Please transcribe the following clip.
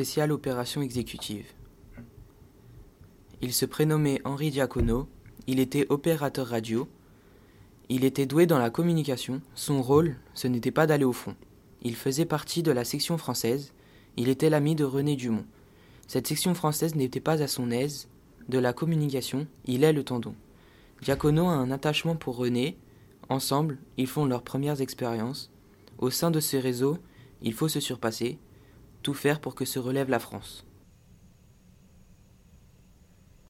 Spéciale opération exécutive. Il se prénommait Henri Diacono, il était opérateur radio, il était doué dans la communication, son rôle, ce n'était pas d'aller au front. Il faisait partie de la section française, il était l'ami de René Dumont. Cette section française n'était pas à son aise, de la communication, il est le tendon. Diacono a un attachement pour René, ensemble, ils font leurs premières expériences. Au sein de ce réseau, il faut se surpasser, tout faire pour que se relève la France.